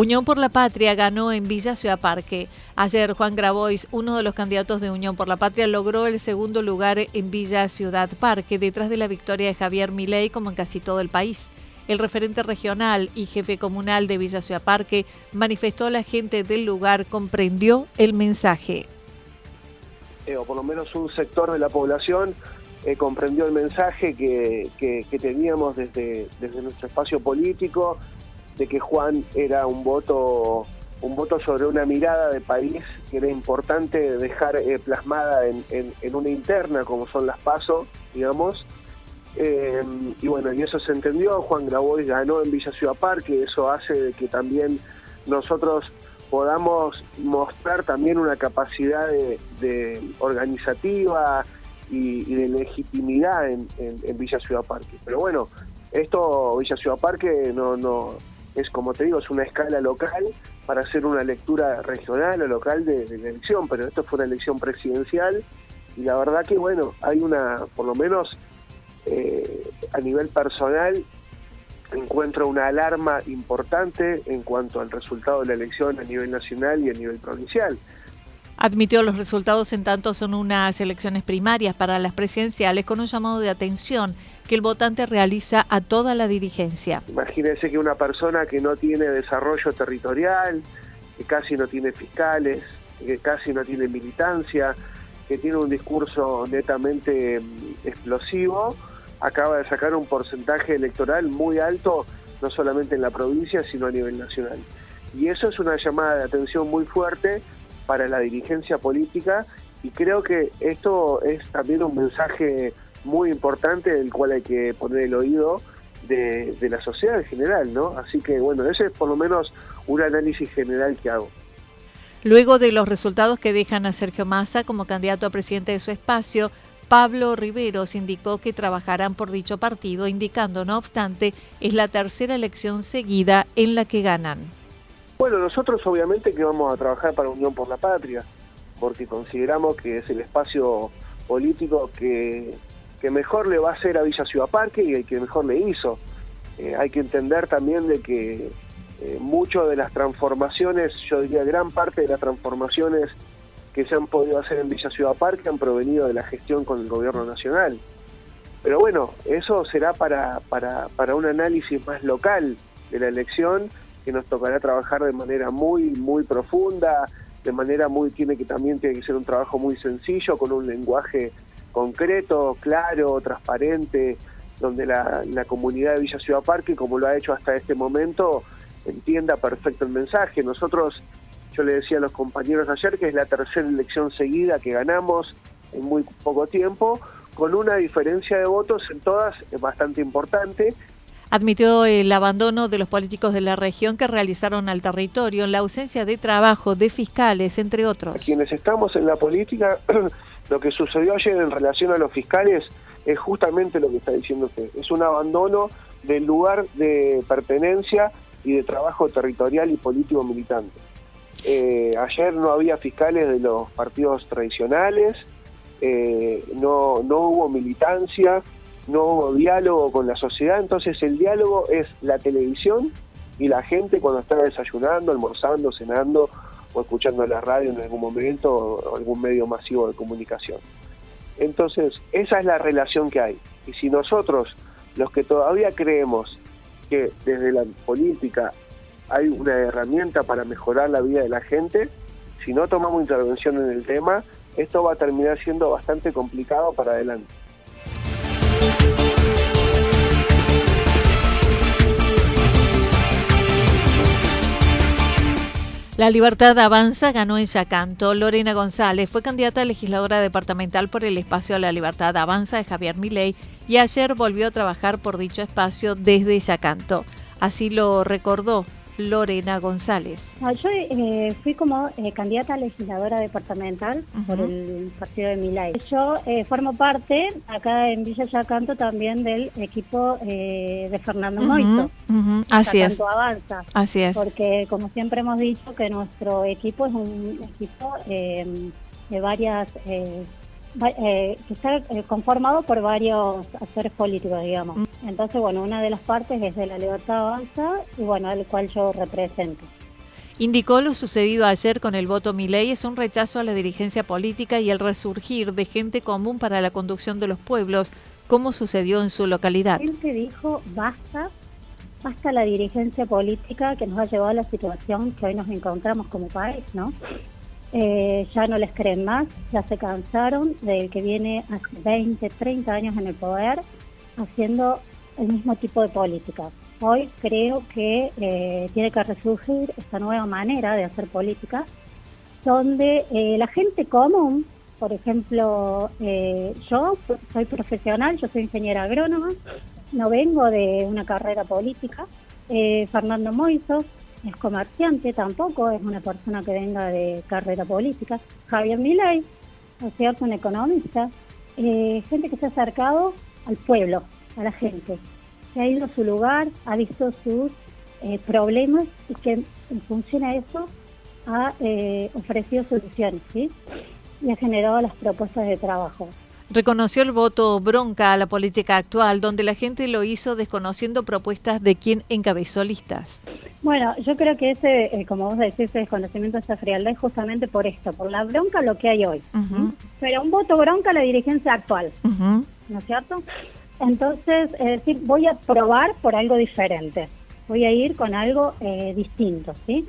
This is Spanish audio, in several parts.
Unión por la Patria ganó en Villa Ciudad Parque. Ayer Juan Grabois, uno de los candidatos de Unión por la Patria, logró el segundo lugar en Villa Ciudad Parque, detrás de la victoria de Javier Milei, como en casi todo el país. El referente regional y jefe comunal de Villa Ciudad Parque manifestó a la gente del lugar, comprendió el mensaje. Eh, o por lo menos un sector de la población eh, comprendió el mensaje que, teníamos desde, desde nuestro espacio político, de que Juan era un voto un voto sobre una mirada de país que era importante dejar eh, plasmada en, una interna como son las PASO, digamos. Eh, y bueno, y eso se entendió, Juan Grabois ganó en Villa Ciudad Parque, eso hace que también nosotros podamos mostrar también una capacidad de, organizativa y, de legitimidad en, en, Villa Ciudad Parque. Pero bueno, esto Villa Ciudad Parque no, no es como te digo, es una escala local para hacer una lectura regional o local de, la elección, pero esto fue una elección presidencial y la verdad que bueno, hay una, por lo menos eh, a nivel personal, encuentro una alarma importante en cuanto al resultado de la elección a nivel nacional y a nivel provincial. Admitió los resultados en tanto son unas elecciones primarias para las presidenciales con un llamado de atención que el votante realiza a toda la dirigencia. Imagínense que una persona que no tiene desarrollo territorial, que casi no tiene fiscales, que casi no tiene militancia, que tiene un discurso netamente mm, explosivo, acaba de sacar un porcentaje electoral muy alto, no solamente en la provincia, sino a nivel nacional. Y eso es una llamada de atención muy fuerte para la dirigencia política y creo que esto es también un mensaje muy importante del cual hay que poner el oído de, la sociedad en general, ¿no? Así que bueno, ese es por lo menos un análisis general que hago. Luego de los resultados que dejan a Sergio Massa como candidato a presidente de su espacio, Pablo Riveros indicó que trabajarán por dicho partido, indicando, no obstante, es la tercera elección seguida en la que ganan. Bueno, nosotros obviamente que vamos a trabajar para Unión por la Patria, porque consideramos que es el espacio político que, mejor le va a hacer a Villa Ciudad Parque y el que mejor le hizo. Eh, hay que entender también de que eh, muchas de las transformaciones, yo diría gran parte de las transformaciones que se han podido hacer en Villa Ciudad Parque han provenido de la gestión con el gobierno nacional. Pero bueno, eso será para, para, para un análisis más local de la elección que nos tocará trabajar de manera muy, muy profunda, de manera muy, tiene que también tiene que ser un trabajo muy sencillo, con un lenguaje concreto, claro, transparente, donde la, la comunidad de Villa Ciudad Parque, como lo ha hecho hasta este momento, entienda perfecto el mensaje. Nosotros, yo le decía a los compañeros ayer que es la tercera elección seguida que ganamos en muy poco tiempo, con una diferencia de votos en todas bastante importante admitió el abandono de los políticos de la región que realizaron al territorio, la ausencia de trabajo de fiscales, entre otros. Quienes estamos en la política, lo que sucedió ayer en relación a los fiscales es justamente lo que está diciendo usted, es un abandono del lugar de pertenencia y de trabajo territorial y político militante. Eh, ayer no había fiscales de los partidos tradicionales, eh, no, no hubo militancia, no hubo diálogo con la sociedad, entonces el diálogo es la televisión y la gente cuando está desayunando, almorzando, cenando o escuchando la radio en algún momento o algún medio masivo de comunicación. Entonces, esa es la relación que hay. Y si nosotros, los que todavía creemos que desde la política hay una herramienta para mejorar la vida de la gente, si no tomamos intervención en el tema, esto va a terminar siendo bastante complicado para adelante. La Libertad Avanza ganó en Yacanto. Lorena González fue candidata a legisladora departamental por el espacio La Libertad Avanza de Javier Milei y ayer volvió a trabajar por dicho espacio desde Yacanto. Así lo recordó Lorena González. yo eh, fui como eh, candidata a legisladora departamental por el partido de Milay. Yo eh, formo parte acá en Villa Yacanto también del equipo de Fernando Moito. Así es. Avanza. Así es. Porque como siempre hemos dicho que nuestro equipo es un equipo de varias eh, que está eh, conformado por varios actores políticos, digamos. Entonces, bueno, una de las partes es de la Libertad Avanza y bueno, al cual yo represento. Indicó lo sucedido ayer con el voto Milei es un rechazo a la dirigencia política y el resurgir de gente común para la conducción de los pueblos, como sucedió en su localidad. Gente dijo basta, basta la dirigencia política que nos ha llevado a la situación que hoy nos encontramos como país, ¿no? Eh, ya no les creen más, ya se cansaron del que viene hace 20, 30 años en el poder haciendo el mismo tipo de política hoy creo que eh, tiene que resurgir esta nueva manera de hacer política, donde eh, la gente común, por ejemplo, eh, yo soy profesional, yo soy ingeniera agrónoma, no vengo de una carrera política. Fernando Moisos es comerciante, tampoco es una persona que venga de carrera política. Javier Milei, es cierto, un economista. gente que se ha acercado al pueblo, a la gente que ha ido a su lugar, ha visto sus eh, problemas y que en función a eso ha eh, ofrecido soluciones ¿sí? y ha generado las propuestas de trabajo. Reconoció el voto bronca a la política actual, donde la gente lo hizo desconociendo propuestas de quien encabezó listas. Bueno, yo creo que ese, eh, como vos decís, ese desconocimiento, esa frialdad es justamente por esto, por la bronca lo que hay hoy. Pero un voto bronca a la dirigencia actual, ¿no es cierto? Entonces, es decir, voy a probar por algo diferente, voy a ir con algo eh, distinto, ¿sí?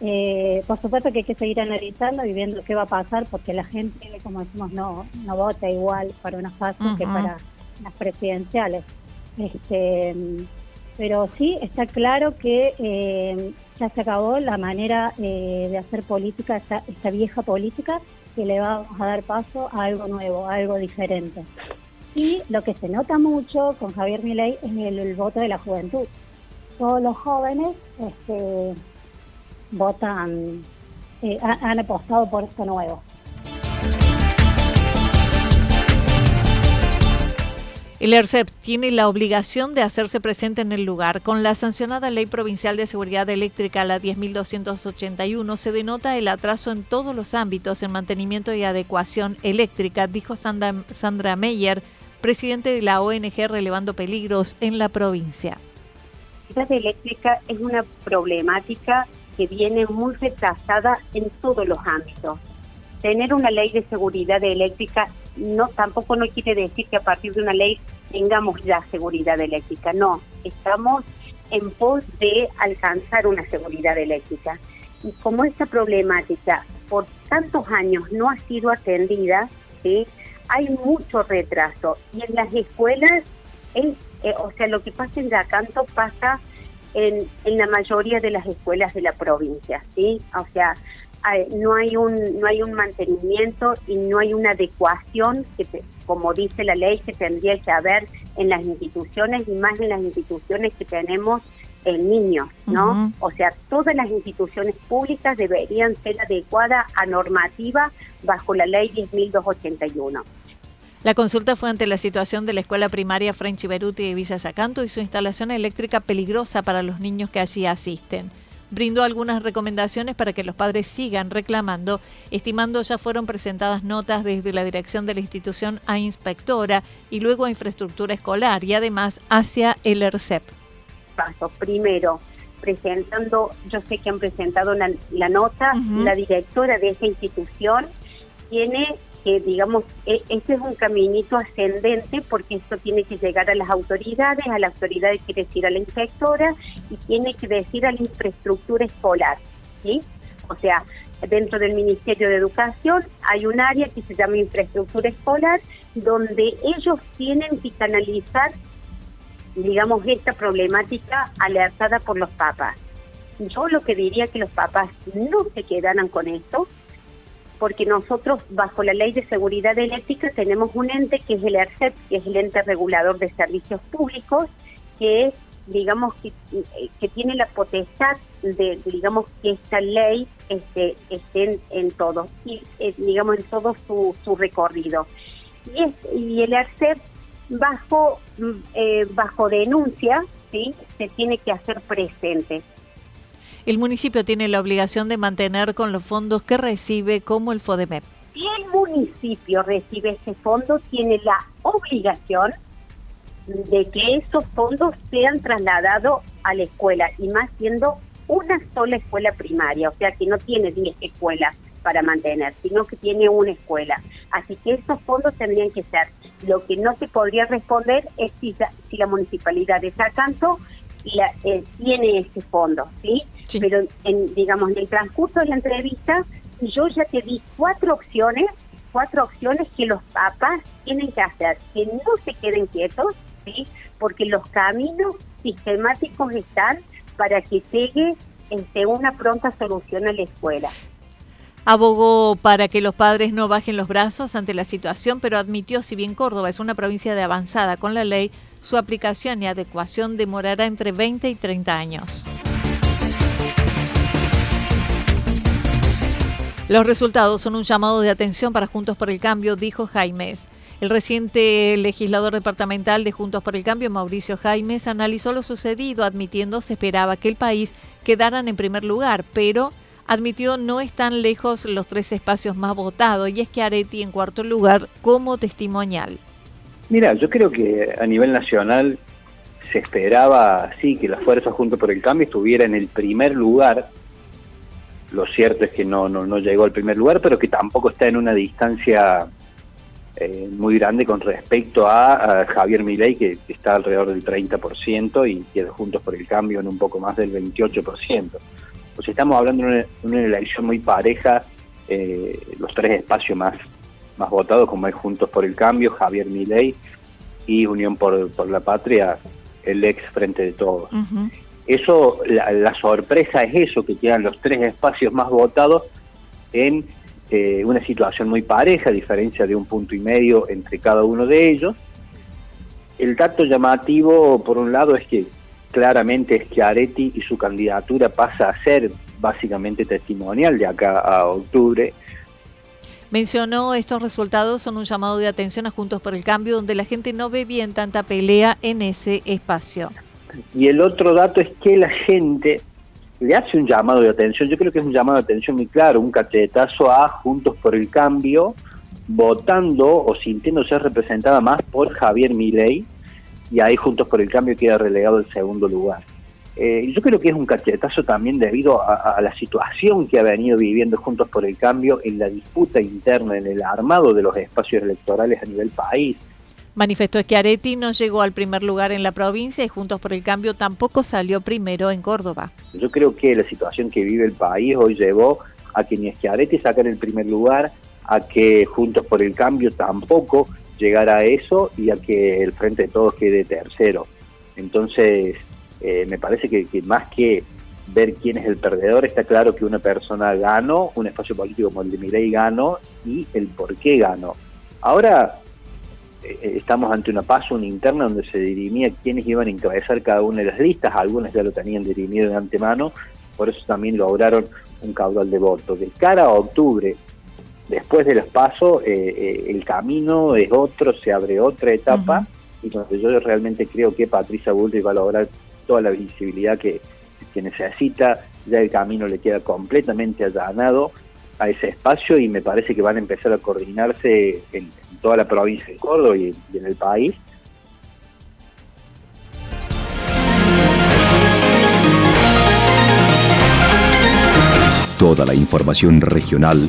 Eh, por supuesto que hay que seguir analizando y viendo qué va a pasar, porque la gente, como decimos, no, no vota igual para una fase que para las presidenciales. Este, pero sí está claro que eh, ya se acabó la manera de hacer política, esta, esta vieja política, que le vamos a dar paso a algo nuevo, a algo diferente. Y lo que se nota mucho con Javier Milei es el, voto de la juventud. Todos los jóvenes este, votan, eh, han apostado por esto nuevo. El ERCEP tiene la obligación de hacerse presente en el lugar. Con la sancionada Ley Provincial de Seguridad Eléctrica, la 10.281, se denota el atraso en todos los ámbitos en mantenimiento y adecuación eléctrica, dijo Sandra, Sandra Meyer, presidente de la ONG Relevando Peligros en la provincia. La eléctrica es una problemática que viene muy retrasada en todos los ámbitos. Tener una ley de seguridad eléctrica no tampoco no quiere decir que a partir de una ley tengamos ya seguridad eléctrica. No, estamos en pos de alcanzar una seguridad eléctrica. Y como esta problemática por tantos años no ha sido atendida, ¿sí? Hay mucho retraso y en las escuelas es, eh, o sea, lo que pasa en Yacanto pasa en, en la mayoría de las escuelas de la provincia, ¿sí? O sea, no hay un no hay un mantenimiento y no hay una adecuación que como dice la ley que tendría que haber en las instituciones y más en las instituciones que tenemos en niños, ¿no? O sea, todas las instituciones públicas deberían ser adecuadas a normativa bajo la ley 10.281. La consulta fue ante la situación de la escuela primaria French Beruti de Villa Yacanto y su instalación eléctrica peligrosa para los niños que allí asisten. Brindó algunas recomendaciones para que los padres sigan reclamando, estimando ya fueron presentadas notas desde la dirección de la institución a inspectora y luego a infraestructura escolar y además hacia el ERCEP. Paso, primero, presentando, yo sé que han presentado la, nota, la directora de esa institución tiene que, digamos, este es un caminito ascendente porque esto tiene que llegar a las autoridades, a la autoridad quiere decir a la inspectora y tiene que decir a la infraestructura escolar, ¿sí? O sea, dentro del Ministerio de Educación hay un área que se llama infraestructura escolar donde ellos tienen que canalizar, digamos, esta problemática alertada por los papás. Yo lo que diría que los papás no se quedaran con esto, porque nosotros bajo la ley de seguridad eléctrica tenemos un ente que es el ERCEP, que es el ente regulador de servicios públicos, que es, digamos, que, que tiene la potestad de, digamos, que esta ley este, esté en, todo, y, eh, digamos, en todo su, su recorrido. Y, es, y el ERCEP, bajo, mm, eh, bajo denuncia, ¿sí? se tiene que hacer presente el municipio tiene la obligación de mantener con los fondos que recibe como el FODEMEP. Si el municipio recibe ese fondo, tiene la obligación de que esos fondos sean trasladados a la escuela y más siendo una sola escuela primaria, o sea que no tiene 10 escuelas para mantener, sino que tiene una escuela. Así que esos fondos tendrían que ser. Lo que no se podría responder es si, la municipalidad de Sacanto la, eh, tiene ese fondo, ¿sí? Pero, en, digamos, en el transcurso de la entrevista, yo ya te di cuatro opciones, cuatro opciones que los papás tienen que hacer, que no se queden quietos, ¿sí? Porque los caminos sistemáticos están para que llegue este, una pronta solución a la escuela. Abogó para que los padres no bajen los brazos ante la situación, pero admitió, si bien Córdoba es una provincia de avanzada con la ley, su aplicación y adecuación demorará entre 20 y 30 años. Los resultados son un llamado de atención para Juntos por el Cambio, dijo Jaimes. El reciente legislador departamental de Juntos por el Cambio, Mauricio Jaimes, analizó lo sucedido, admitiendo se esperaba que el país quedaran en primer lugar, pero admitió no están lejos los tres espacios más votados y es que Areti en cuarto lugar como testimonial. Mira, yo creo que a nivel nacional se esperaba, sí, que la fuerza Juntos por el Cambio estuviera en el primer lugar lo cierto es que no, no, no llegó al primer lugar, pero que tampoco está en una distancia eh, muy grande con respecto a, Javier Milei, que, está alrededor del 30% y queda Juntos por el Cambio en un poco más del 28%. Pues estamos hablando de una, elección muy pareja, eh, los tres espacios más, más votados, como es Juntos por el Cambio, Javier Milei y Unión por, por la Patria, el ex Frente de Todos. Eso, la, sorpresa es eso, que quedan los tres espacios más votados en eh, una situación muy pareja, a diferencia de un punto y medio entre cada uno de ellos. El dato llamativo, por un lado, es que claramente es que Areti y su candidatura pasa a ser básicamente testimonial de acá a octubre. Mencionó estos resultados son un llamado de atención a Juntos por el Cambio, donde la gente no ve bien tanta pelea en ese espacio. Y el otro dato es que la gente le hace un llamado de atención, yo creo que es un llamado de atención muy claro, un cachetazo a Juntos por el Cambio, votando o sintiéndose representada más por Javier Milei, y ahí Juntos por el Cambio queda relegado al segundo lugar. Eh, yo creo que es un cachetazo también debido a, la situación que ha venido viviendo Juntos por el Cambio en la disputa interna, en el armado de los espacios electorales a nivel país. Manifestó Schiaretti no llegó al primer lugar en la provincia y Juntos por el Cambio tampoco salió primero en Córdoba. Yo creo que la situación que vive el país hoy llevó a que ni Schiaretti sacara el primer lugar, a que Juntos por el Cambio tampoco llegara a eso y a que el Frente de Todos quede tercero. Entonces, eh, me parece que, más que ver quién es el perdedor, está claro que una persona ganó, un espacio político como el de Milei ganó y el por qué ganó. Ahora, eh, estamos ante una paso, una interna donde se dirimía quiénes iban a encabezar cada una de las listas, algunas ya lo tenían dirimido de antemano, por eso también lograron un caudal de votos. De cara a octubre, después de los pasos, eh, eh, el camino es otro, se abre otra etapa, y donde yo realmente creo que Patricia Bullrich va a lograr toda la visibilidad que, que necesita, ya el camino le queda completamente allanado a ese espacio y me parece que van a empezar a coordinarse en, toda la provincia de Córdoba y, en el país. Toda la información regional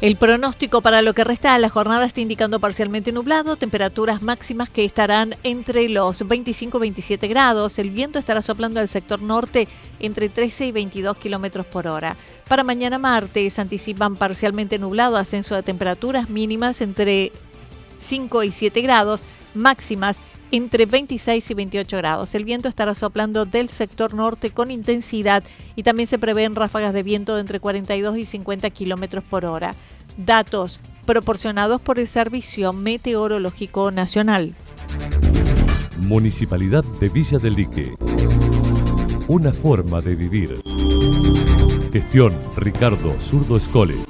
El pronóstico para lo que resta de la jornada está indicando parcialmente nublado, temperaturas máximas que estarán entre los 25 y 27 grados. El viento estará soplando al sector norte entre 13 y 22 kilómetros por hora. Para mañana martes anticipan parcialmente nublado, ascenso de temperaturas mínimas entre 5 y 7 grados, máximas entre 26 y 28 grados. El viento estará soplando del sector norte con intensidad y también se prevén ráfagas de viento de entre 42 y 50 kilómetros por hora. Datos proporcionados por el Servicio Meteorológico Nacional. Municipalidad de Villa del Lique. Una forma de vivir. Gestión Ricardo Zurdo Escole.